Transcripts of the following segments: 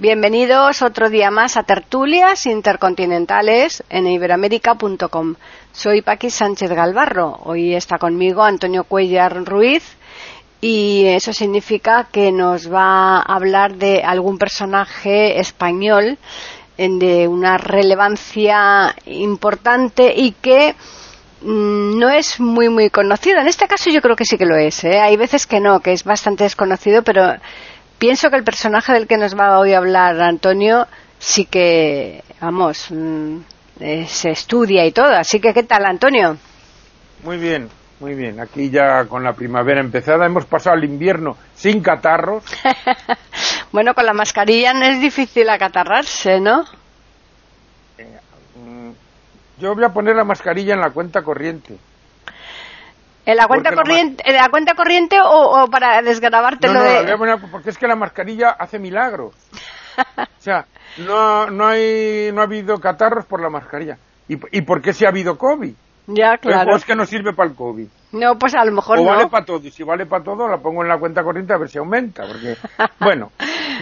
Bienvenidos otro día más a Tertulias Intercontinentales en iberoamérica.com. Soy Paqui Sánchez Galvarro. Hoy está conmigo Antonio Cuellar Ruiz y eso significa que nos va a hablar de algún personaje español de una relevancia importante y que mm, no es muy muy conocido. En este caso yo creo que sí que lo es. ¿eh? Hay veces que no, que es bastante desconocido, pero pienso que el personaje del que nos va hoy a hablar Antonio sí que, vamos, mm, eh, se estudia y todo. Así que, ¿qué tal, Antonio? Muy bien, muy bien. Aquí ya con la primavera empezada hemos pasado el invierno sin catarros. bueno, con la mascarilla no es difícil acatarrarse, ¿no? Eh, mm, yo voy a poner la mascarilla en la cuenta corriente. ¿En la cuenta corriente, la cuenta corriente o, para desgrabártelo no, no, de... porque es que la mascarilla hace milagros. o sea, no, no, hay, no ha habido catarros por la mascarilla. ¿Y, y por qué si ha habido COVID? Ya, claro. O es que no sirve para el COVID. No, pues a lo mejor o no. vale para todo. Y si vale para todo, la pongo en la cuenta corriente a ver si aumenta. Porque, bueno,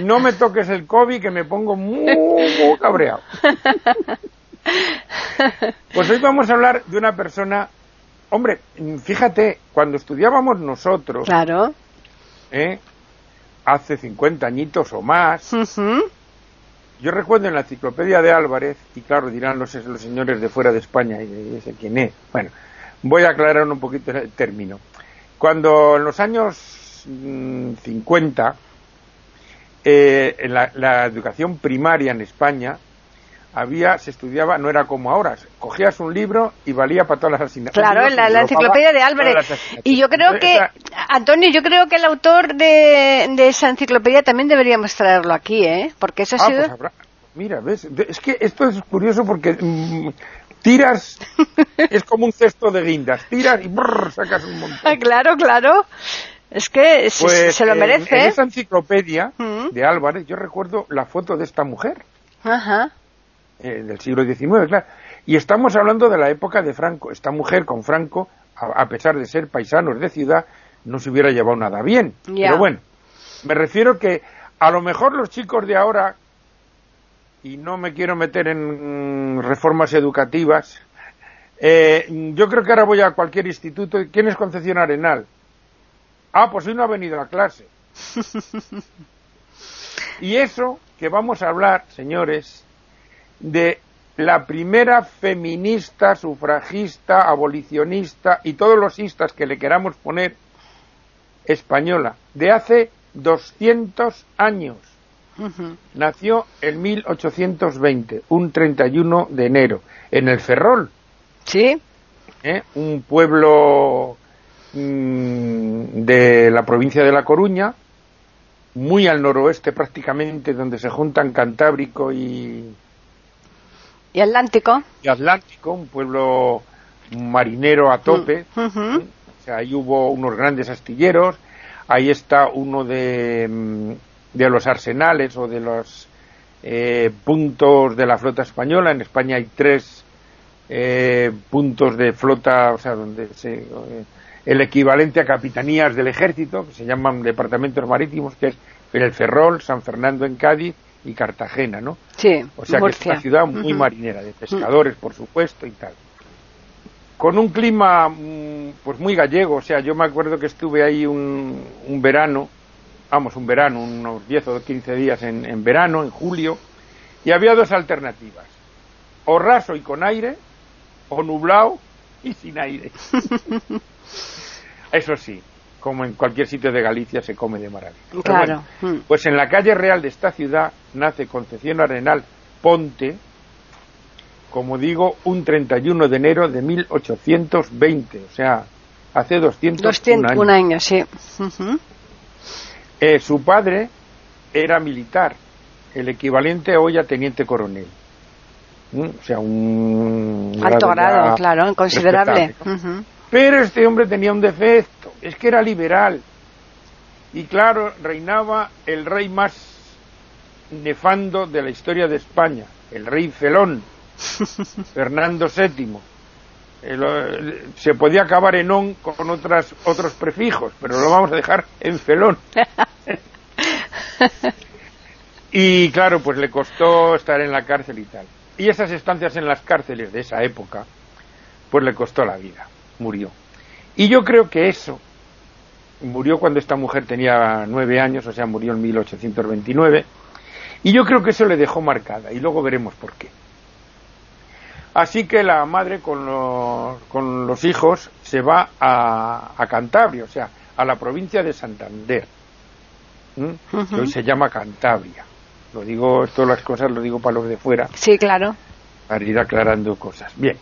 no me toques el COVID que me pongo muy, muy cabreado. Pues hoy vamos a hablar de una persona Hombre, fíjate, cuando estudiábamos nosotros, claro. ¿eh? hace 50 añitos o más, yo recuerdo en la enciclopedia de Álvarez, y claro, dirán los, los señores de fuera de España, y ese quién es. Bueno, voy a aclarar un poquito el término. Cuando en los años 50, mm, eh, la, la educación primaria en España había, se estudiaba, no era como ahora, cogías un libro y valía para todas las asignaturas. Claro, la, la enciclopedia de Álvarez. Y yo creo que, Antonio, yo creo que el autor de, esa enciclopedia también deberíamos traerlo aquí, ¿eh? Porque eso ha ah, sido... Pues mira, ves, es que esto es curioso porque mm, tiras, es como un cesto de guindas, tiras y sacas un montón. Ah, claro, claro. Es que pues, se lo merece. En, en esa enciclopedia mm. de Álvarez yo recuerdo la foto de esta mujer. Ajá eh, del siglo XIX, claro. Y estamos hablando de la época de Franco. Esta mujer con Franco, a, pesar de ser paisanos de ciudad, no se hubiera llevado nada bien. Pero bueno, me refiero que a lo mejor los chicos de ahora, y no me quiero meter en reformas educativas, eh, yo creo que ahora voy a cualquier instituto. ¿Quién es Concepción Arenal? Ah, pues hoy no ha venido a clase. y eso que vamos a hablar, señores, de la primera feminista, sufragista, abolicionista y todos los istas que le queramos poner española, de hace 200 años. Nació en 1820, un 31 de enero, en el Ferrol. Sí. ¿Eh? Un pueblo mm, de la provincia de La Coruña, muy al noroeste prácticamente, donde se juntan Cantábrico y, ¿Y Atlántico? Y Atlántico, un pueblo marinero a tope. Mm, o sea, ahí hubo unos grandes astilleros. Ahí está uno de, mm, de los arsenales o de los eh, puntos de la flota española. En España hay tres eh, puntos de flota, o sea, donde se, eh, el equivalente a capitanías del ejército, que se llaman departamentos marítimos, que es el Ferrol, San Fernando en Cádiz y Cartagena, ¿no? Sí, O sea que es una ciudad muy marinera, de pescadores, por supuesto, y tal. Con un clima, mm, pues muy gallego, o sea, yo me acuerdo que estuve ahí un, un verano, vamos, un verano, unos 10 o 15 días en, en verano, en julio, y había dos alternativas, o raso y con aire, o nublado y sin aire. Eso sí, como en cualquier sitio de Galicia se come de maravilla. Claro. Mm. pues en la calle real de esta ciudad nace Concepción Arenal Ponte, como digo, un 31 de enero de 1820, o sea, hace 201 años. sí. Eh, su padre era militar, el equivalente hoy a teniente coronel. O sea, un... Alto grado, claro, considerable. Pero este hombre tenía un defecto, es que era liberal. Y claro, reinaba el rey más nefando de la historia de España, el rey Felón, Fernando VII. se podía acabar en on con otras, otros prefijos, pero lo vamos a dejar en Felón. y claro, pues le costó estar en la cárcel y tal. Y esas estancias en las cárceles de esa época, pues le costó la vida, murió. Y yo creo que eso, murió cuando esta mujer tenía nueve años, o sea, murió en 1829, y yo creo que eso le dejó marcada, y luego veremos por qué. Así que la madre con los, con los hijos se va a, a, Cantabria, o sea, a la provincia de Santander, que hoy se llama Cantabria. Lo digo, todas las cosas lo digo para los de fuera. Sí, claro. Para ir aclarando cosas. Bien.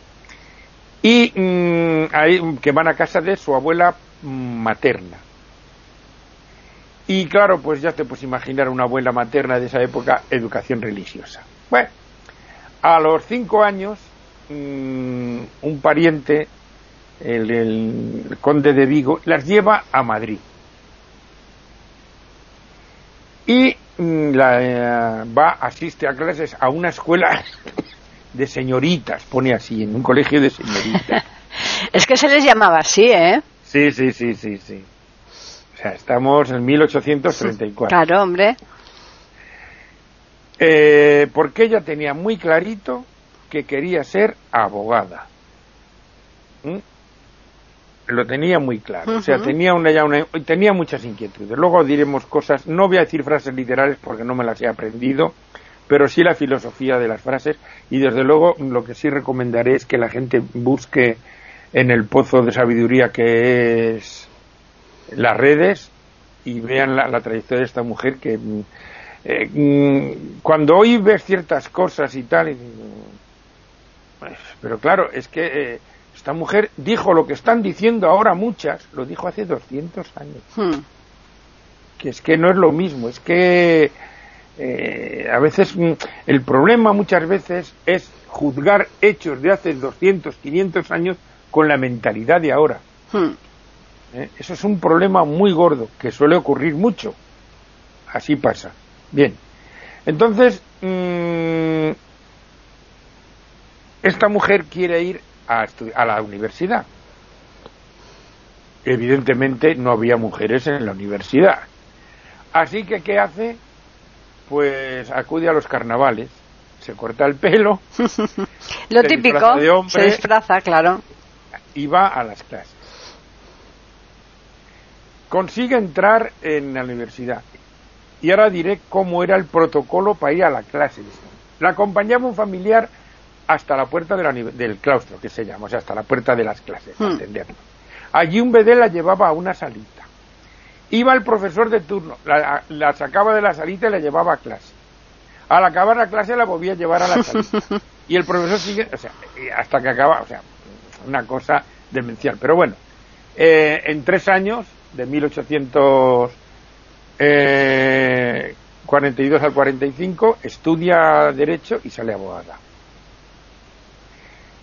Y mm, ahí, que van a casa de su abuela materna. Y claro, pues ya te puedes imaginar una abuela materna de esa época, educación religiosa. Bueno, a los cinco años, mm, un pariente, el conde de Vigo, las lleva a Madrid. Y Mm, la, eh, va, asiste a clases a una escuela de señoritas, pone así, en un colegio de señoritas. es que se les llamaba así, ¿eh? Sí, sí, sí, sí, sí. O sea, estamos en 1834. Claro, hombre. Eh, porque ella tenía muy clarito que quería ser abogada. ¿Mm? lo tenía muy claro. O sea, tenía, una, ya una, tenía muchas inquietudes. Luego diremos cosas, no voy a decir frases literales porque no me las he aprendido, pero sí la filosofía de las frases y desde luego lo que sí recomendaré es que la gente busque en el pozo de sabiduría que es las redes y vean la, trayectoria de esta mujer que eh, mm, cuando hoy ves ciertas cosas y tal, pues, pero claro, es que eh, esta mujer dijo lo que están diciendo ahora muchas, lo dijo hace 200 años. Hmm. Que es que no es lo mismo, es que eh, a veces mm, el problema muchas veces es juzgar hechos de hace 200, 500 años con la mentalidad de ahora. Hmm. Eh, eso es un problema muy gordo que suele ocurrir mucho. Así pasa. Bien. Entonces, mm, esta mujer quiere ir a, la universidad. Evidentemente no había mujeres en la universidad. Así que, ¿qué hace? Pues acude a los carnavales, se corta el pelo. Lo típico, se disfraza, claro. Y va a las clases. Consigue entrar en la universidad. Y ahora diré cómo era el protocolo para ir a la clase. La acompañaba un familiar hasta la puerta del claustro, que se llama, o sea, hasta la puerta de las clases, para hmm. entenderlo. Allí un bedel la llevaba a una salita. Iba el profesor de turno, la, sacaba de la salita y la llevaba a clase. Al acabar la clase la volvía a llevar a la salita. y el profesor sigue, o sea, hasta que acaba, o sea, una cosa demencial. Pero bueno, eh, en tres años, de 1842 eh, al 45, estudia Derecho y sale abogada.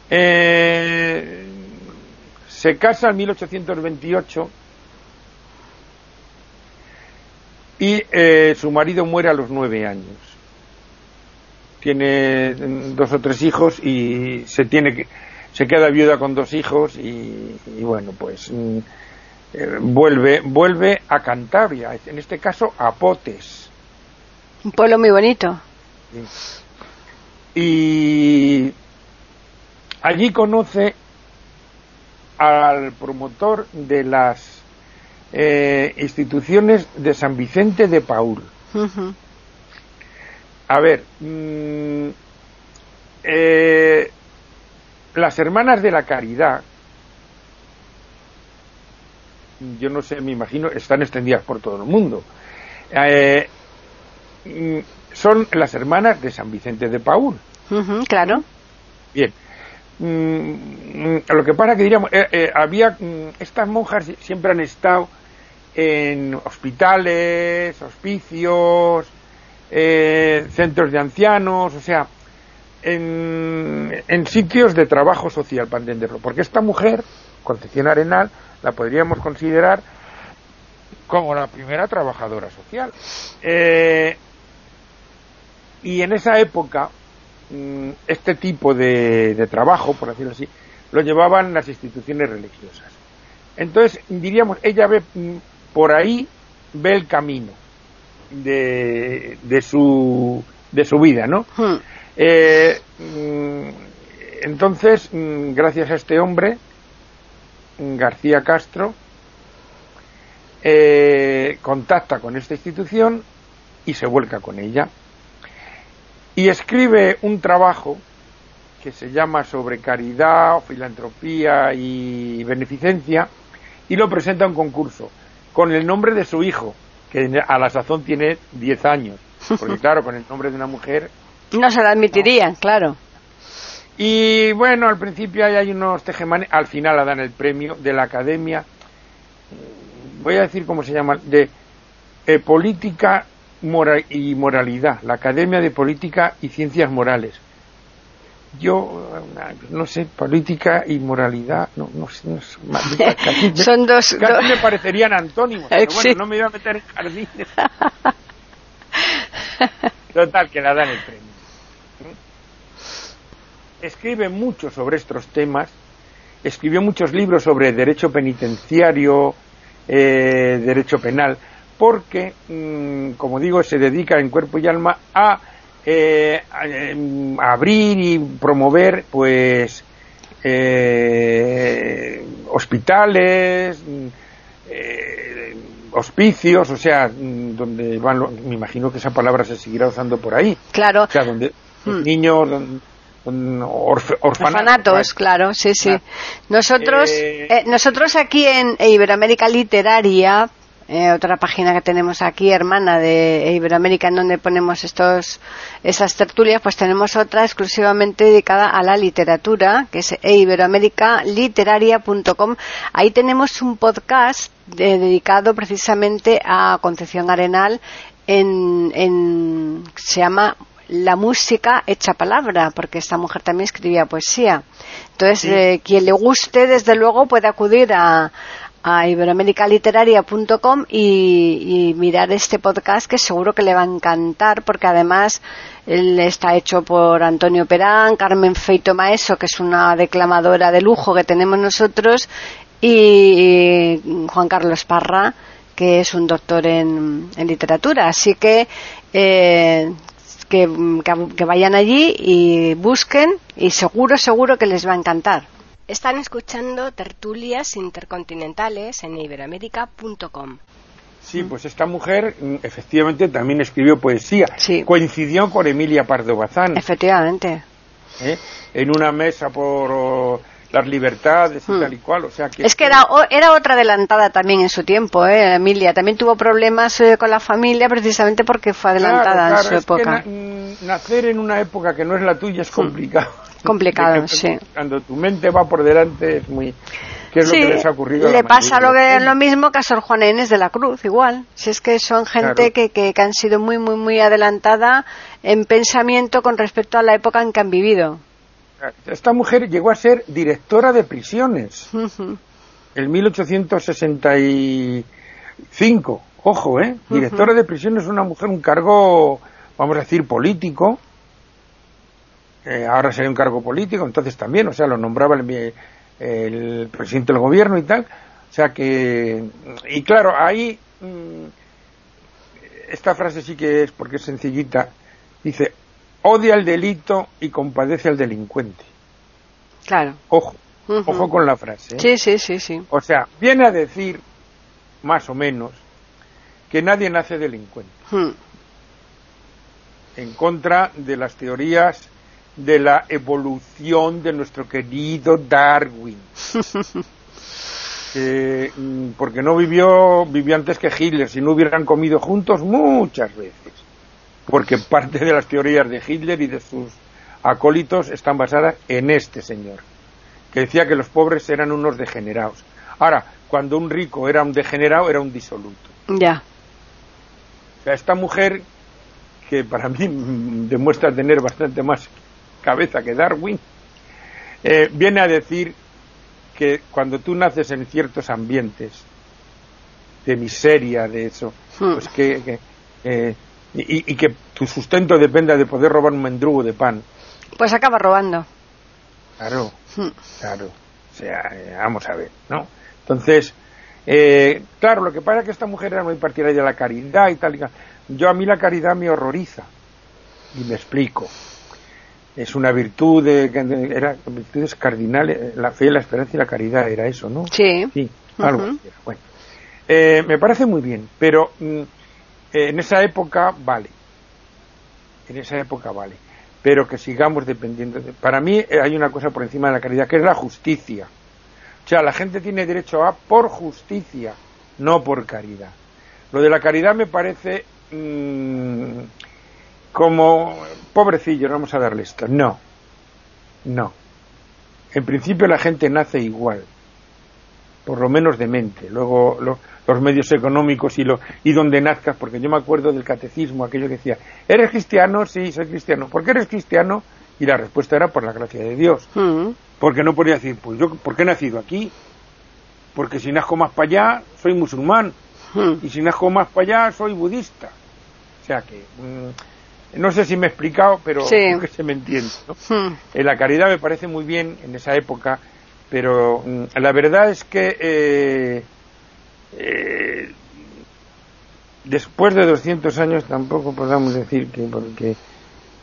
Eh, se casa en 1828 y eh, su marido muere a los nueve años. Tiene dos o tres hijos y se tiene que se queda viuda con dos hijos y, bueno pues mm, eh, vuelve vuelve a Cantabria, en este caso a Potes. Un pueblo muy bonito. Y Allí conoce al promotor de las eh, instituciones de San Vicente de Paul. A ver, mm, eh, las hermanas de la caridad, yo no sé, me imagino, están extendidas por todo el mundo. Eh, mm, son las hermanas de San Vicente de Paul. claro. Bien, Mm, lo que pasa que diríamos, eh, eh, había, estas monjas siempre han estado en hospitales, hospicios, eh, centros de ancianos, o sea, en, en sitios de trabajo social, para entenderlo. Porque esta mujer, Concepción Arenal, la podríamos considerar como la primera trabajadora social. Eh, y en esa época, mm, este tipo de, trabajo, por decirlo así, lo llevaban las instituciones religiosas. Entonces, diríamos, ella ve mm, por ahí, ve el camino de, de, su, de su vida, ¿no? Hmm. Eh, mm, entonces, gracias a este hombre, García Castro, eh, contacta con esta institución y se vuelca con ella. Y escribe un trabajo que se llama sobre caridad, filantropía y beneficencia y lo presenta a un concurso con el nombre de su hijo, que a la sazón tiene 10 años. Porque claro, con el nombre de una mujer... No se lo admitirían, claro. Y bueno, al principio hay, hay unos tejemanes, al final la dan el premio de la Academia voy a decir cómo se llama, de eh, Política y Moralidad, la Academia de Política y Ciencias Morales. Yo, no sé, política y moralidad, no, no, no casi, son dos, casi dos... me parecerían antónimos, pero bueno, no me iba a meter en jardines. Total, que la dan el premio. Escribe mucho sobre estos temas, escribió muchos libros sobre derecho penitenciario, eh, derecho penal, porque, mm, como digo, se dedica en cuerpo y alma a, eh, em, abrir y promover, pues, eh, hospitales, mm, hospicios, o sea, mm, donde van, me imagino que esa palabra se seguirá usando por ahí. Claro. O sea, donde los niños, orfanatos, claro, sí, sí. Nosotros, eh, eh, nosotros aquí en Iberoamérica Literaria, eh, otra página que tenemos aquí, hermana de Iberoamérica, en donde ponemos estos, esas tertulias, pues tenemos otra exclusivamente dedicada a la literatura, que es iberoamericaliteraria.com. Ahí tenemos un podcast dedicado precisamente a Concepción Arenal en, en, se llama la música hecha palabra, porque esta mujer también escribía poesía. Entonces, eh, quien le guste, desde luego, puede acudir a, a iberoamericaliteraria.com y, y, mirar este podcast que seguro que le va a encantar porque además él está hecho por Antonio Perán, Carmen Feito Maeso, que es una declamadora de lujo que tenemos nosotros, y Juan Carlos Parra, que es un doctor en, en literatura. Así que eh, que, vayan allí y busquen y seguro, seguro que les va a encantar. Están escuchando tertulias intercontinentales en iberoamérica.com. Sí, pues esta mujer mm, efectivamente también escribió poesía. Sí. Coincidió con Emilia Pardo Bazán. Efectivamente. ¿Eh? En una mesa por las libertades y hmm. tal y cual. O sea que es que era, era otra adelantada también en su tiempo, ¿eh? Emilia. También tuvo problemas eh, con la familia precisamente porque fue adelantada en su época. Mm, nacer en una época que no es la tuya es hmm. Complicado. Complicado, sí. Cuando tu mente va por delante es muy. ¿Qué es lo que les ha ocurrido? Le pasa lo, que, lo mismo que a Sor Juana Inés de la Cruz, igual. Si es que son gente que, que, que han sido muy, muy, muy adelantada en pensamiento con respecto a la época en que han vivido esta mujer llegó a ser directora de prisiones en 1865. Ojo, ¿eh? Directora de prisiones es una mujer, un cargo, vamos a decir, político. Eh, ahora sería un cargo político, entonces también, o sea, lo nombraba el, el presidente del gobierno y tal. O sea que, y claro, ahí, mm, esta frase sí que es, porque es sencillita, dice, odia el delito y compadece al delincuente. Claro. Ojo, ojo con la frase. ¿eh? Sí, sí, sí, sí. O sea, viene a decir, más o menos, que nadie nace delincuente. Hmm. En contra de las teorías de la evolución de nuestro querido Darwin. Mm, porque no vivió, vivió antes que Hitler, si no hubieran comido juntos muchas veces porque parte de las teorías de Hitler y de sus acólitos están basadas en este señor, que decía que los pobres eran unos degenerados. Ahora, cuando un rico era un degenerado, era un disoluto. Ya. esta mujer, que para mí demuestra tener bastante más cabeza que Darwin, eh, viene a decir que cuando tú naces en ciertos ambientes de miseria, de eso, hmm. pues que, eh, y, que tu sustento dependa de poder robar un mendrugo de pan. Pues acaba robando. Claro, hmm. claro. O sea, eh, vamos a ver, ¿no? Entonces, eh, claro, lo que pasa es que esta mujer era muy partidaria de la caridad y tal. Y tal. Yo a mí la caridad me horroriza. Y me explico. Es una virtud, de, era virtudes cardinales, la fe, la esperanza y la caridad, era eso, ¿no? Sí. Sí, algo Bueno. Eh, me parece muy bien, pero mm, en esa época vale. En esa época vale. Pero que sigamos dependiendo. De... Para mí eh, hay una cosa por encima de la caridad, que es la justicia. O sea, la gente tiene derecho a por justicia, no por caridad. Lo de la caridad me parece mm, como pobrecillo, vamos a darle esto. No, no. En principio la gente nace igual, por lo menos de mente. Luego los medios económicos y, lo, y donde nazcas, porque yo me acuerdo del catecismo, aquello que decía, ¿eres cristiano? Sí, soy cristiano. ¿Por qué eres cristiano? Y la respuesta era por la gracia de Dios. Mm. Porque no podía decir, pues yo, ¿por qué he nacido aquí? Porque si nazco más para allá, soy musulmán. Mm. Y si nazco más para allá, soy budista. O sea que, mm, no sé si me he explicado, pero creo que se me entiende. Eh, la caridad me parece muy bien en esa época, pero la verdad es que eh, eh, después de 200 años tampoco podamos decir que porque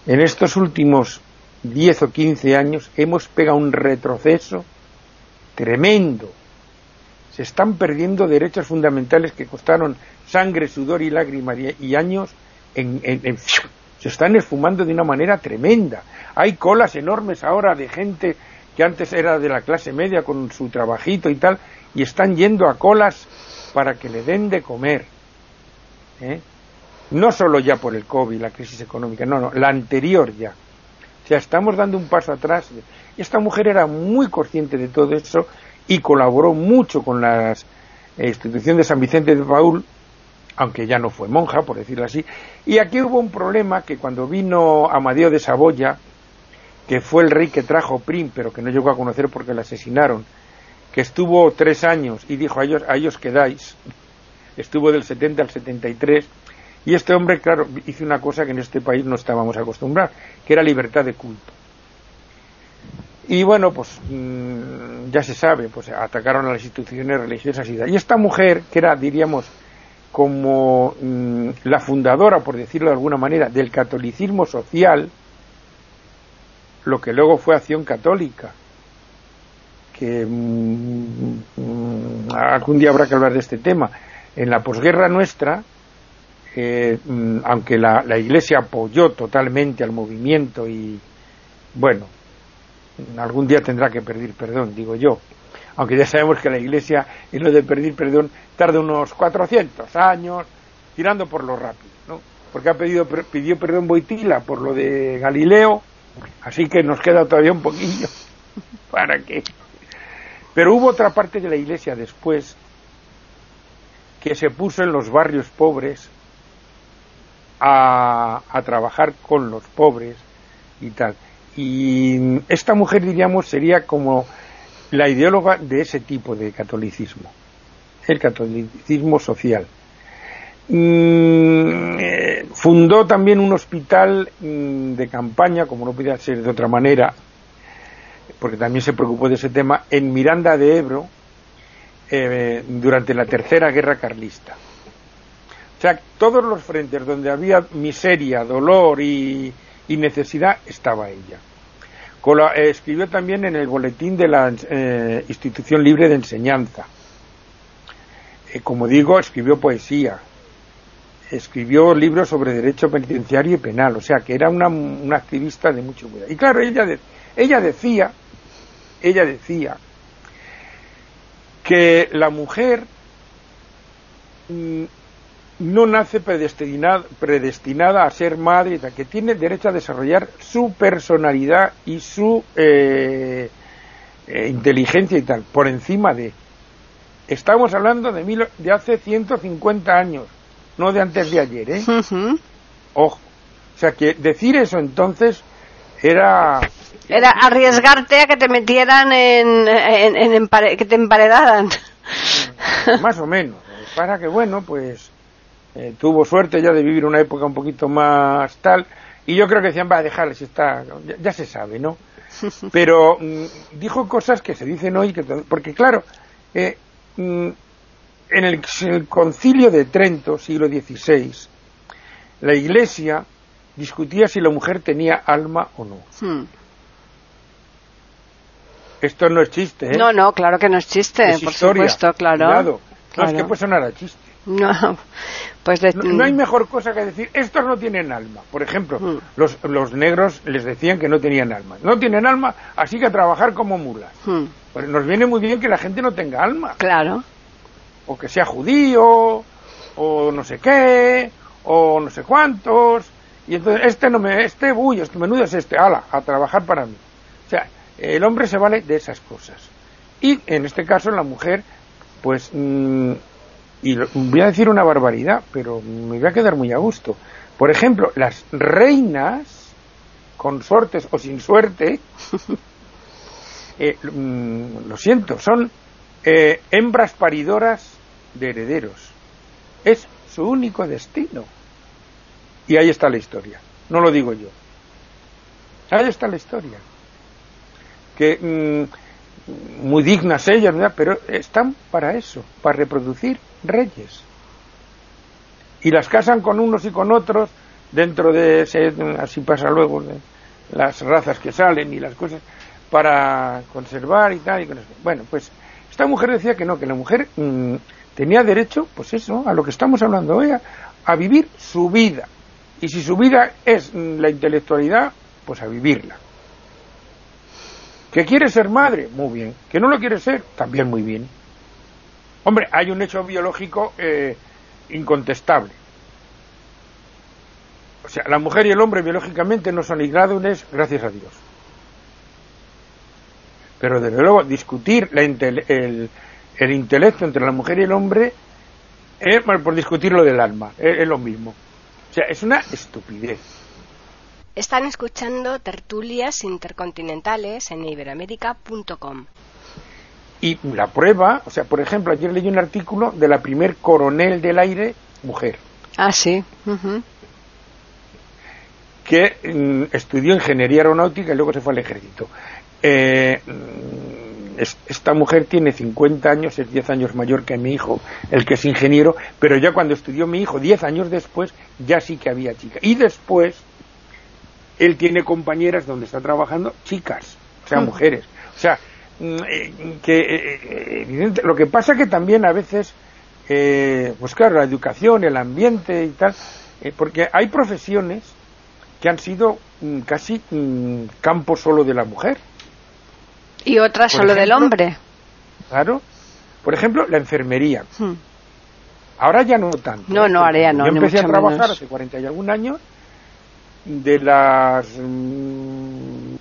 en estos últimos 10 o 15 años hemos pegado un retroceso tremendo. Se están perdiendo derechos fundamentales que costaron sangre, sudor y lágrimas y, años se están esfumando de una manera tremenda. Hay colas enormes ahora de gente que antes era de la clase media con su trabajito y tal, y están yendo a colas para que le den de comer. ¿eh? No solo ya por el COVID, la crisis económica, no, no, la anterior ya sea, estamos dando un paso atrás. Esta mujer era muy consciente de todo eso y colaboró mucho con la institución de San Vicente de Paul, aunque ya no fue monja, por decirlo así. Y aquí hubo un problema que cuando vino Amadeo de Saboya, que fue el rey que trajo Prim, pero que no llegó a conocer porque le asesinaron, que estuvo tres años y dijo a ellos, a ellos quedáis, estuvo del 70 al 73, y este hombre, claro, hizo una cosa que en este país no estábamos acostumbrados, que era libertad de culto. Y bueno, pues mm, ya se sabe, pues atacaron a las instituciones religiosas y Y esta mujer, que era, diríamos, como mm, la fundadora, por decirlo de alguna manera, del catolicismo social, lo que luego fue Acción Católica, que mm, algún día habrá que hablar de este tema. En la posguerra nuestra, Mm, aunque la, Iglesia apoyó totalmente al movimiento y, bueno, algún día tendrá que pedir perdón, digo yo. Aunque ya sabemos que la Iglesia, en lo de pedir perdón, tarda unos 400 años, tirando por lo rápido, ¿no? Porque ha pedido, pidió perdón Boitila por lo de Galileo, así que nos queda todavía un poquillo para que. Pero hubo otra parte de la Iglesia después que se puso en los barrios pobres a, trabajar con los pobres y tal. Y esta mujer, diríamos, sería como la ideóloga de ese tipo de catolicismo, el catolicismo social. Mm, eh, fundó también un hospital mm, de campaña, como no podía ser de otra manera, porque también se preocupó de ese tema, en Miranda de Ebro, eh, durante la Tercera Guerra Carlista. O sea, todos los frentes donde había miseria, dolor y, necesidad, estaba ella. Eh, escribió también en el boletín de la eh, Institución Libre de Enseñanza. Eh, como digo, escribió poesía, escribió libros sobre derecho penitenciario y penal, o sea que era una, activista de mucho cuidado. Y claro, ella, ella decía, ella decía que la mujer mm, no nace predestinada, a ser madre, que tiene derecho a desarrollar su personalidad y su eh, eh, inteligencia y tal, por encima de. Estamos hablando de, mil, de hace 150 años, no de antes de ayer, ¿eh? Ojo. O sea que decir eso entonces era era arriesgarte a que te metieran en, en, que te emparedaran más o menos para que bueno pues eh, tuvo suerte ya de vivir una época un poquito más tal y yo creo que decían va a dejarle si está ya, se sabe no pero mm, dijo cosas que se dicen hoy que porque claro eh, mm, en, el, en el concilio de Trento siglo XVI la Iglesia discutía si la mujer tenía alma o no. Hmm. Esto no es chiste, ¿eh? No, no, claro que no es chiste, por supuesto, claro. No es que puede sonar a chiste. No, pues no, hay mejor cosa que decir, estos no tienen alma. Por ejemplo, hmm. los, los, negros les decían que no tenían alma. No tienen alma, así que a trabajar como mulas. Hmm. Pues nos viene muy bien que la gente no tenga alma. Claro. O que sea judío, o no sé qué, o no sé cuántos, y entonces este no me, este, uy, este menudo es este, ala, a trabajar para mí. O sea, el hombre se vale de esas cosas. Y en este caso la mujer, pues, mm, y voy a decir una barbaridad, pero me voy a quedar muy a gusto. Por ejemplo, las reinas, consortes o sin suerte, eh, mm, lo siento, son eh, hembras paridoras de herederos. Es su único destino. Y ahí está la historia, no lo digo yo. Ahí está la historia. Que mm, muy dignas ellas, pero están para eso, para reproducir reyes. Y las casan con unos y con otros dentro de ese, así pasa luego, las razas que salen y las cosas, para conservar y tal. Y Bueno, pues esta mujer decía que no, que la mujer mm, tenía derecho, pues eso, a lo que estamos hablando hoy, a, vivir su vida. Y si su vida es la intelectualidad, pues a vivirla. ¿Que quiere ser madre? Muy bien. ¿Que no lo quiere ser? También muy bien. Hombre, hay un hecho biológico eh, incontestable. O sea, la mujer y el hombre biológicamente no son igrádunes, gracias a Dios. Pero desde luego discutir la, el, el intelecto entre la mujer y el hombre es por discutir lo del alma, es, lo mismo. O sea, es una estupidez. Están escuchando tertulias intercontinentales en iberamérica.com. Y la prueba, o sea, por ejemplo, ayer leí un artículo de la primer coronel del aire, mujer. Ah, sí. Que mm, estudió ingeniería aeronáutica y luego se fue al ejército. Eh, esta mujer tiene 50 años, es 10 años mayor que mi hijo, el que es ingeniero, pero ya cuando estudió mi hijo, 10 años después, ya sí que había chicas. Y después, él tiene compañeras donde está trabajando chicas, o sea, mm. mujeres. O sea, mm, eh, que eh, evidente, lo que pasa que también a veces, eh, pues claro, la educación, el ambiente y tal, porque hay profesiones que han sido mm, casi campo solo de la mujer y otra solo del hombre. Claro. Por ejemplo, la enfermería. Hmm. Ahora ya no tanto. No, no, ahora ya no. Yo empecé a trabajar hace 40 y algún años de las... Mm,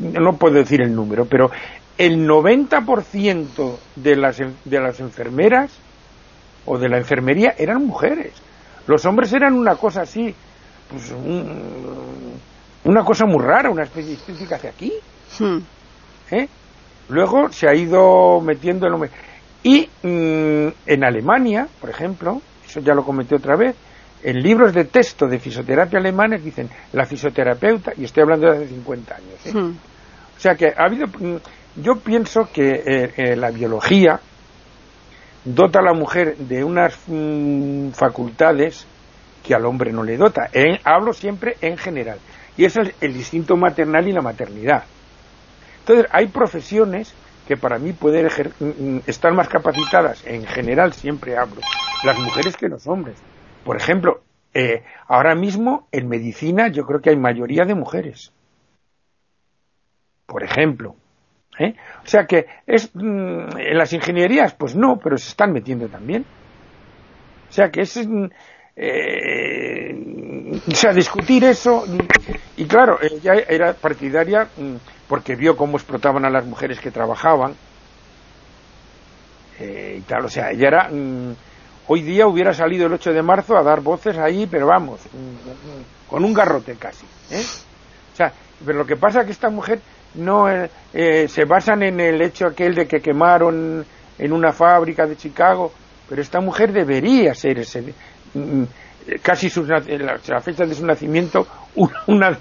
no puedo decir el número, pero el 90% de las, de las enfermeras o de la enfermería eran mujeres. Los hombres eran una cosa así, pues una cosa muy rara, una especie de hacia aquí. Hmm. ¿eh? Luego se ha ido metiendo el Y mm, en Alemania, por ejemplo, eso ya lo comenté otra vez, en libros de texto de fisioterapia alemanes dicen la fisioterapeuta, y estoy hablando de hace 50 años. ¿eh? Hmm. O sea que ha habido. Mm, yo pienso que eh, la biología dota a la mujer de unas mm, facultades que al hombre no le dota. hablo siempre en general. Y eso es el instinto maternal y la maternidad. Entonces, hay profesiones que para mí pueden mm, estar más capacitadas, en general siempre hablo, las mujeres que los hombres. Por ejemplo, eh, ahora mismo en medicina yo creo que hay mayoría de mujeres. Por ejemplo. ¿eh? O sea que es mm, en las ingenierías, pues no, pero se están metiendo también. O sea que es eh, o sea discutir eso y, claro ella era partidaria porque vio cómo explotaban a las mujeres que trabajaban eh, y tal, o sea, ella era mm, hoy día hubiera salido el 8 de marzo a dar voces ahí, pero vamos, con un garrote casi, ¿eh? O sea, pero lo que pasa es que esta mujer no eh, eh, se basan en el hecho aquel de que quemaron en una fábrica de Chicago, pero esta mujer debería ser ese, mm, casi la, fecha de su nacimiento una,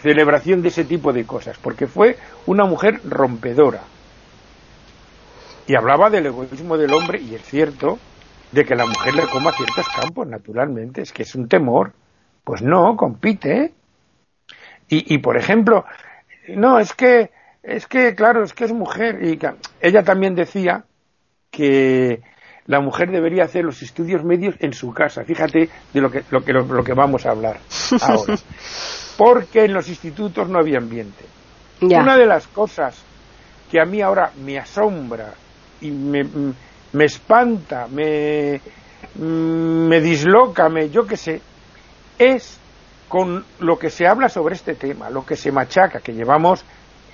celebración de ese tipo de cosas, porque fue una mujer rompedora. Y hablaba del egoísmo del hombre, y es cierto, de que la mujer le coma ciertos campos, naturalmente, es que es un temor. Pues no, compite. Y, y por ejemplo, no, es que, es que, claro, es que es mujer. Y ella también decía que la mujer debería hacer los estudios medios en su casa. Fíjate de lo que, lo que, lo, que vamos a hablar ahora. Porque en los institutos no había ambiente. Una de las cosas que a mí ahora me asombra y me, me espanta, me, me disloca, me, yo qué sé, es con lo que se habla sobre este tema, lo que se machaca, que llevamos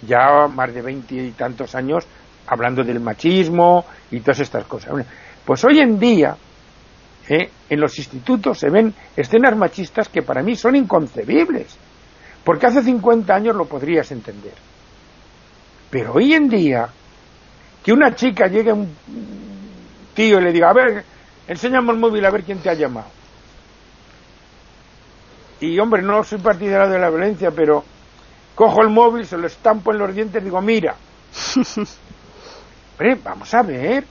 ya más de veinte y tantos años hablando del machismo y todas estas cosas. Pues hoy en día, ¿eh? en los institutos se ven escenas machistas que para mí son inconcebibles, porque hace 50 años lo podrías entender. Pero hoy en día, que una chica llegue a un tío y le diga, a ver, enséñame el móvil a ver quién te ha llamado. Y hombre, no soy partidario de la violencia, pero cojo el móvil, se lo estampo en los dientes y digo, mira. hombre, vamos a ver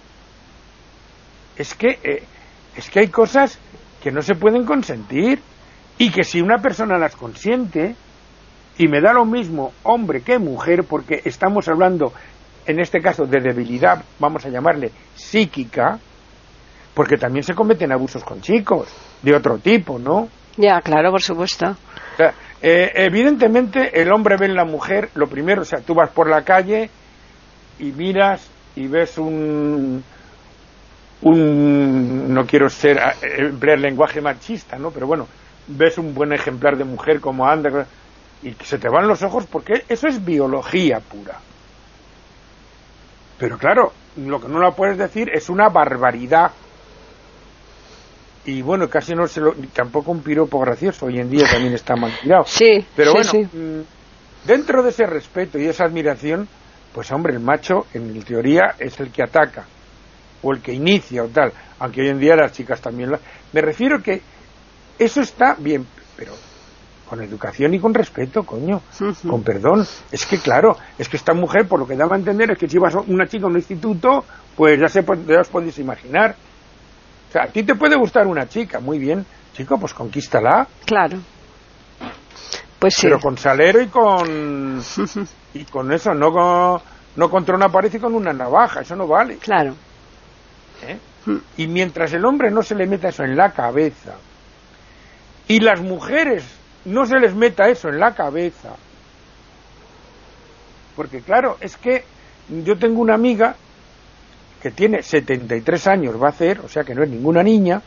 es que, eh, es que hay cosas que no se pueden consentir y que si una persona las consiente, y me da lo mismo hombre que mujer, porque estamos hablando en este caso de debilidad, vamos a llamarle psíquica, porque también se cometen abusos con chicos, de otro tipo, ¿no? Ya, claro, por supuesto. Eh, evidentemente el hombre ve en la mujer, lo primero, o sea, tú vas por la calle y miras y ves un, un no quiero ser eh, emplear lenguaje machista, ¿no? Pero bueno, ves un buen ejemplar de mujer como anda y se te van los ojos porque eso es biología pura. Pero claro, lo que no lo puedes decir es una barbaridad. Y bueno, casi no se lo, tampoco un piropo gracioso, hoy en día también está mal tirado. Sí, pero bueno, mm, dentro de ese respeto y esa admiración, pues hombre, el macho en teoría es el que ataca o el que inicia o tal, aunque hoy en día las chicas también lo... Me refiero que eso está bien, pero con educación y con respeto, coño, con perdón. Es que claro, es que esta mujer, por lo que daba a entender, es que si vas una chica a un instituto, pues ya, se, ya os podéis imaginar. O sea, a ti te puede gustar una chica, muy bien, chico, pues conquístala. Claro. Pues sí. Pero con salero y con y con eso, no con, no contra una pared y con una navaja, eso no vale. Claro. ¿eh? Y mientras el hombre no se le meta eso en la cabeza y las mujeres no se les meta eso en la cabeza, porque claro, es que yo tengo una amiga que tiene 73 años, va a hacer, o sea que no es ninguna niña,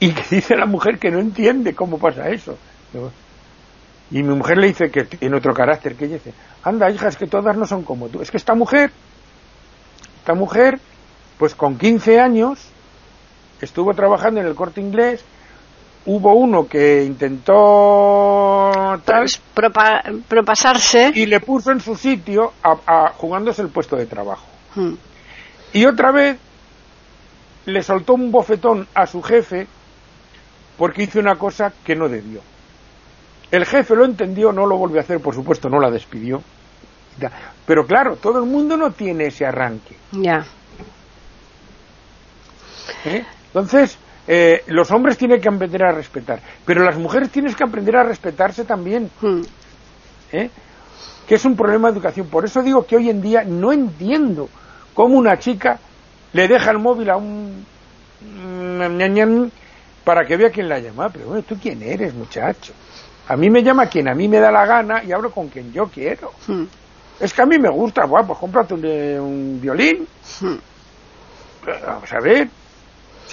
y que dice la mujer que no entiende cómo pasa eso. Y mi mujer le dice que tiene otro carácter, que ella dice, anda hija, es que todas no son como tú, es que esta mujer, esta mujer pues con 15 años estuvo trabajando en el corte inglés, hubo uno que intentó tal, propasarse y le puso en su sitio a, jugándose el puesto de trabajo. Hmm. Y otra vez le soltó un bofetón a su jefe porque hizo una cosa que no debió. El jefe lo entendió, no lo volvió a hacer, por supuesto, no la despidió. Pero claro, todo el mundo no tiene ese arranque. Ya. ¿Eh? Entonces, eh, los hombres tienen que aprender a respetar, pero las mujeres tienen que aprender a respetarse también. Hmm. ¿Eh? Que es un problema de educación. Por eso digo que hoy en día no entiendo cómo una chica le deja el móvil a un para que vea quién la llama. Pero bueno, ¿tú quién eres, muchacho? A mí me llama quien a mí me da la gana y hablo con quien yo quiero. Hmm. Es que a mí me gusta, bueno, pues cómprate un, violín. Hmm. Vamos a ver,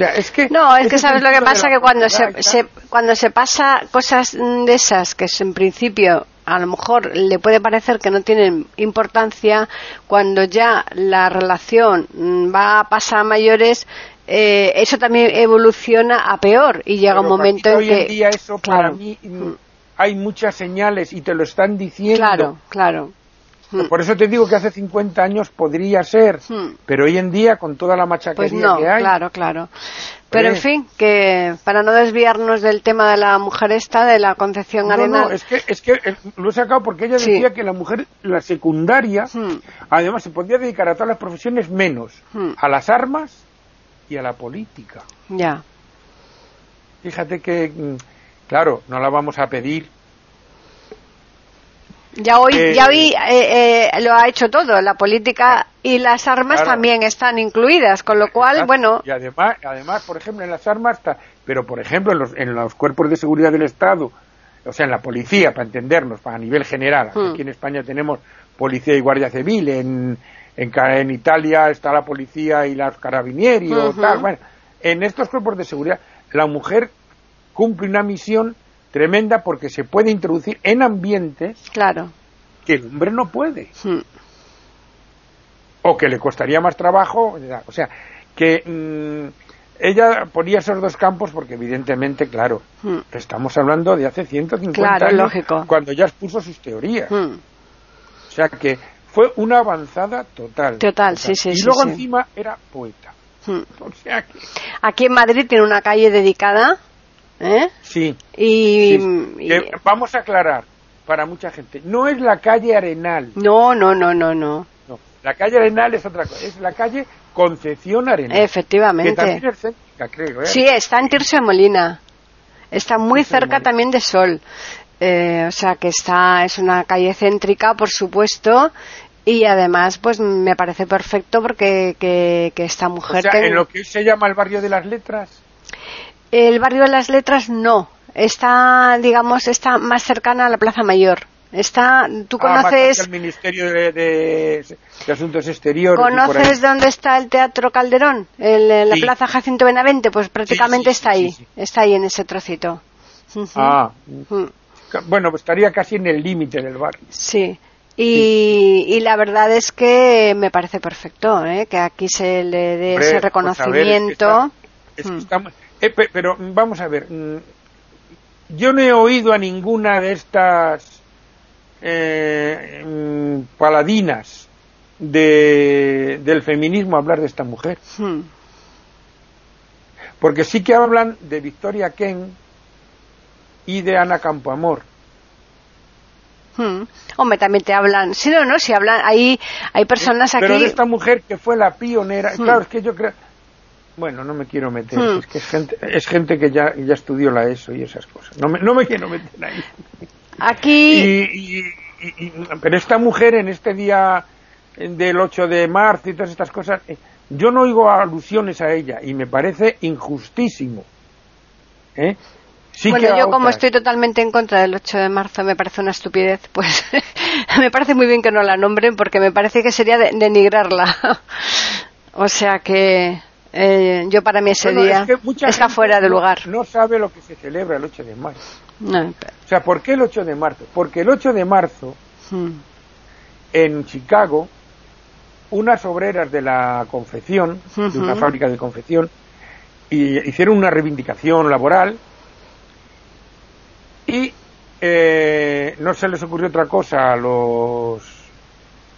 es que no, es que sabes lo que pasa que cuando se, cuando se pasa cosas de esas que es en principio a lo mejor le puede parecer que no tienen importancia cuando ya la relación va a pasar a mayores eh, eso también evoluciona a peor y llega un momento en que hoy en día eso para mí mm, hay muchas señales y te lo están diciendo. Claro, claro. Hmm. Por eso te digo que hace 50 años podría ser, hmm. pero hoy en día con toda la machaquería pues no, que hay. Claro, claro. Pero en fin, que para no desviarnos del tema de la mujer esta, de la concepción no, arenal. No, es que, es que eh, lo he sacado porque ella decía que la mujer, la secundaria, hmm. además se podía dedicar a todas las profesiones menos a las armas y a la política. Ya. Fíjate que, mm, claro, no la vamos a pedir ya hoy, ya hoy eh, eh, lo ha hecho todo, la política y las armas también están incluidas, con lo cual, bueno. Y además, además, por ejemplo, en las armas, está, pero por ejemplo, en los, en los cuerpos de seguridad del Estado, o sea, en la policía, para entendernos, para a nivel general, hmm. aquí en España tenemos policía y guardia civil, en, en, Italia está la policía y los carabinieri o tal, bueno, en estos cuerpos de seguridad, la mujer cumple una misión tremenda porque se puede introducir en ambientes claro. que el hombre no puede. Hmm. O que le costaría más trabajo. O sea, que mm, ella ponía esos dos campos porque evidentemente, claro, hmm. estamos hablando de hace 150 años lógico. cuando ya expuso sus teorías. Hmm. O sea que fue una avanzada total. Total, sí, sí. Y luego encima era poeta. O sea que... Aquí en Madrid tiene una calle dedicada ¿Eh? Sí. Y, vamos a aclarar para mucha gente. No es la calle Arenal. No, no, no, no, no. La calle Arenal es otra cosa. Es la calle Concepción Arenal. Efectivamente. Que también es céntrica, creo. ¿eh? Sí, está en Tirso de Molina. Está muy cerca también de Sol. Eh, o sea que está, es una calle céntrica, por supuesto, y además pues me parece perfecto porque que, esta mujer o sea, en lo que se llama el barrio de las letras el barrio de las letras no. Está, digamos, está más cercana a la Plaza Mayor. Está, tú ah, conoces. el Ministerio de, Asuntos Exteriores. ¿Conoces dónde está el Teatro Calderón? El, la Plaza Jacinto Benavente, pues prácticamente está ahí. Está ahí en ese trocito. Ah. Bueno, pues estaría casi en el límite del barrio. Sí. Y, la verdad es que me parece perfecto ¿eh? que aquí se le dé ese pues reconocimiento. Eh, pero vamos a ver, mm, yo no he oído a ninguna de estas eh, mm, paladinas del feminismo hablar de esta mujer. Hmm. Porque sí que hablan de Victoria Ken y de Ana Campoamor. Hmm. Hombre, también te hablan, sí o no, si hablan, hay, hay personas aquí... Pero de esta mujer que fue la pionera, hmm. claro, es que yo creo, bueno, no me quiero meter, hmm. es que es gente, es gente que ya, ya estudió la ESO y esas cosas. No me, no me quiero meter ahí. Aquí. pero esta mujer en este día del 8 de marzo y todas estas cosas, eh, yo no oigo alusiones a ella y me parece injustísimo. ¿eh? Sí bueno, yo como estoy totalmente en contra del 8 de marzo, me parece una estupidez, pues me parece muy bien que no la nombren porque me parece que sería denigrarla. o sea que eh, yo para mí ese día está fuera de lugar. No sabe lo que se celebra el 8 de marzo. O sea, ¿por qué el 8 de marzo? Porque el 8 de marzo, hmm. en Chicago, unas obreras de la confección, de una fábrica de confección, y hicieron una reivindicación laboral y eh, no se les ocurrió otra cosa a los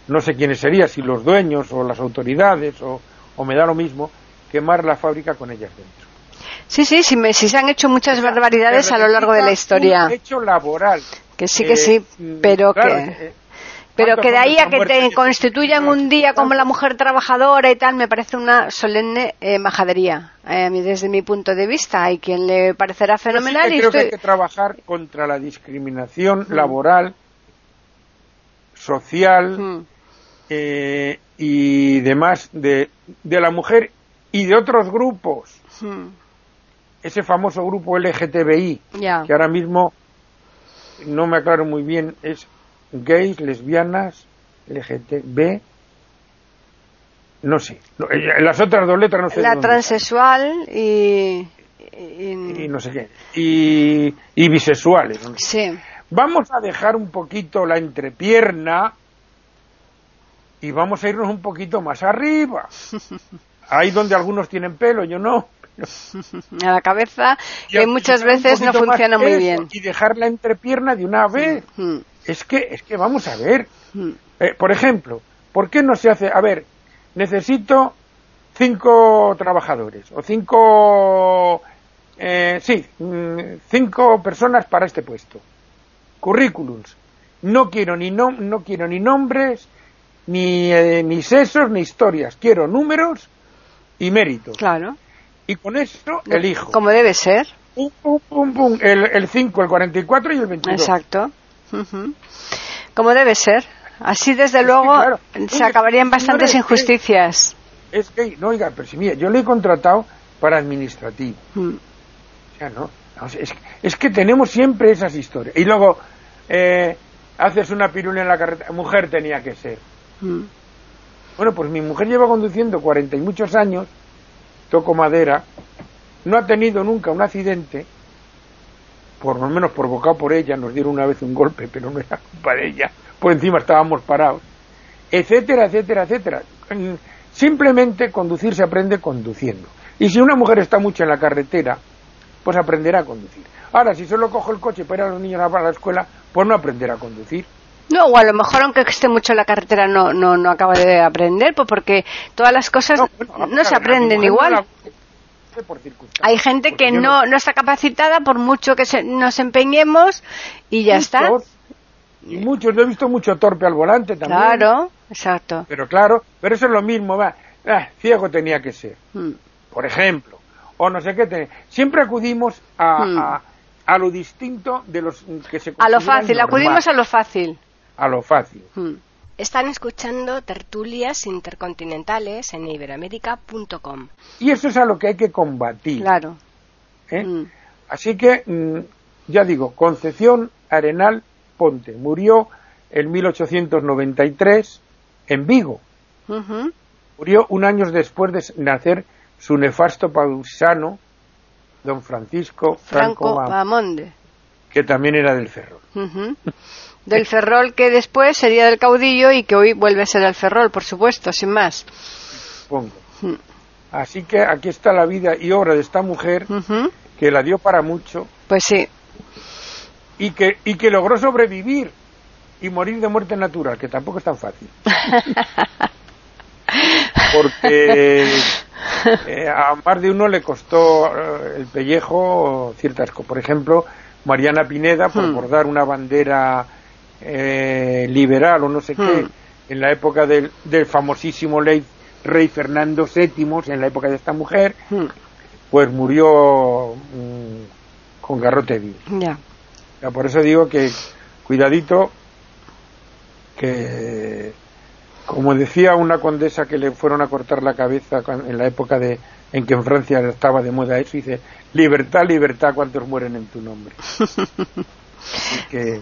no sé quiénes serían, si los dueños o las autoridades o, o me da lo mismo, quemar la fábrica con ellas dentro. Sí, sí, sí, sí se han hecho muchas barbaridades a lo largo de la historia. Un hecho laboral. Que sí, que sí, eh, pero que... Eh, pero que de ahí a que te constituyan un día como la mujer trabajadora y tal, me parece una solemne eh, majadería, desde mi punto de vista. Hay quien le parecerá fenomenal. y creo que hay que trabajar contra la discriminación mm. laboral, social mm. y demás de, de la mujer y de otros grupos. Hmm. Ese famoso grupo LGTBI, que ahora mismo no me aclaro muy bien, es gays, lesbianas, LGTB, no sé. Eh, las otras dos letras no sé. La transexual y, y, no sé qué. Y, y bisexuales. Sí. Vamos a dejar un poquito la entrepierna y vamos a irnos un poquito más arriba. Ahí donde algunos tienen pelo, yo no. a la cabeza, que muchas veces no funciona muy bien. Y dejar la entrepierna de una vez. Es que, es que vamos a ver. Eh, por ejemplo, ¿por qué no se hace? A ver, necesito cinco trabajadores o cinco, eh, sí, mm, cinco personas para este puesto. Currículums. No quiero ni no, no quiero ni nombres, ni, eh, ni sesos, ni historias. Quiero números y méritos. Claro. Y con eso elijo. Como debe ser. Pum, pum, pum. El, el 5, el 44 y el 22. Exacto. Como debe ser. Así, desde luego, se acabarían bastantes injusticias. Es que, no, oiga, pero si mira, yo le he contratado para administrativo. Mm. O sea, no. Es, que tenemos siempre esas historias. Y luego, eh, haces una pirula en la carretera. Mujer tenía que ser. Mm. Bueno, pues mi mujer lleva conduciendo cuarenta y muchos años, toco madera, no ha tenido nunca un accidente, por lo menos provocado por ella, nos dieron una vez un golpe, pero no era culpa de ella, por encima estábamos parados, etcétera, etcétera, etcétera. Simplemente conducir se aprende conduciendo. Y si una mujer está mucho en la carretera, pues aprenderá a conducir. Ahora, si solo cojo el coche para ir a los niños a la escuela, pues no aprenderá a conducir. No, o a lo mejor aunque esté mucho en la carretera no, no, no acaba de aprender, pues porque todas las cosas no, se aprenden igual. Hay gente que no, no está capacitada por mucho que nos empeñemos y ya está. Y muchos, yo he visto mucho torpe al volante también. Claro, exacto. Pero claro, pero eso es lo mismo, va. Ah, ciego tenía que ser, hmm. por ejemplo. O no sé qué. Siempre acudimos a, hmm. a, a, lo distinto de los que se A lo fácil, acudimos a lo fácil a lo fácil. Hmm. Están escuchando tertulias intercontinentales en iberoamérica.com. Y eso es a lo que hay que combatir. Claro. ¿Eh? Hmm. Así que, mm, ya digo, Concepción Arenal Ponte murió en 1893 en Vigo. Murió un año después de nacer su nefasto pausano, don Francisco Franco, Franco que también era del Ferro del Ferrol que después sería del caudillo y que hoy vuelve a ser el Ferrol, por supuesto, sin más. Pongo. Hmm. Así que aquí está la vida y obra de esta mujer que la dio para mucho. Pues sí. Y que, y que logró sobrevivir y morir de muerte natural, que tampoco es tan fácil. Porque eh, a más de uno le costó eh, el pellejo ciertas cosas. Por ejemplo, Mariana Pineda, por hmm. bordar una bandera eh, liberal o no sé qué, hmm. en la época del, del famosísimo ley, rey Fernando VII, en la época de esta mujer, hmm. pues murió mm, con garrote vivo. Ya. Por eso digo que cuidadito, que como decía una condesa que le fueron a cortar la cabeza en la época de en que en Francia estaba de moda eso, dice libertad, libertad, ¿cuántos mueren en tu nombre?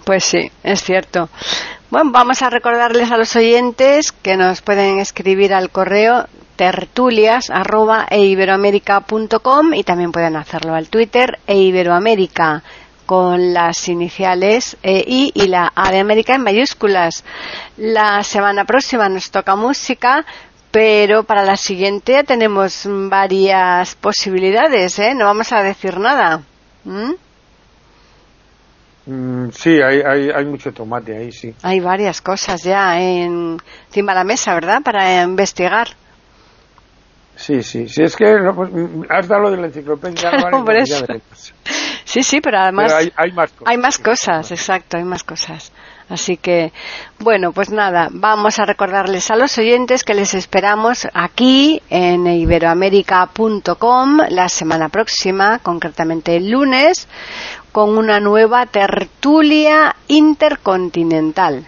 Pues sí, es cierto. Bueno, vamos a recordarles a los oyentes que nos pueden escribir al correo tertulias y también pueden hacerlo al Twitter e iberoamérica con las iniciales EI y la A de América en mayúsculas. La semana próxima nos toca música, pero para la siguiente tenemos varias posibilidades, ¿eh? No vamos a decir nada. Mm, sí, hay, hay, hay, mucho tomate ahí, sí. Hay varias cosas ya en, encima de la mesa, ¿verdad? Para investigar. Sí, sí, sí, es que pues, mm, has dado lo de la enciclopedia. sí, sí, pero además hay, hay, más cosas. Hay más cosas, exacto, hay más cosas. Así que, bueno, pues nada, vamos a recordarles a los oyentes que les esperamos aquí en iberoamérica.com la semana próxima, concretamente el lunes, con una nueva tertulia intercontinental.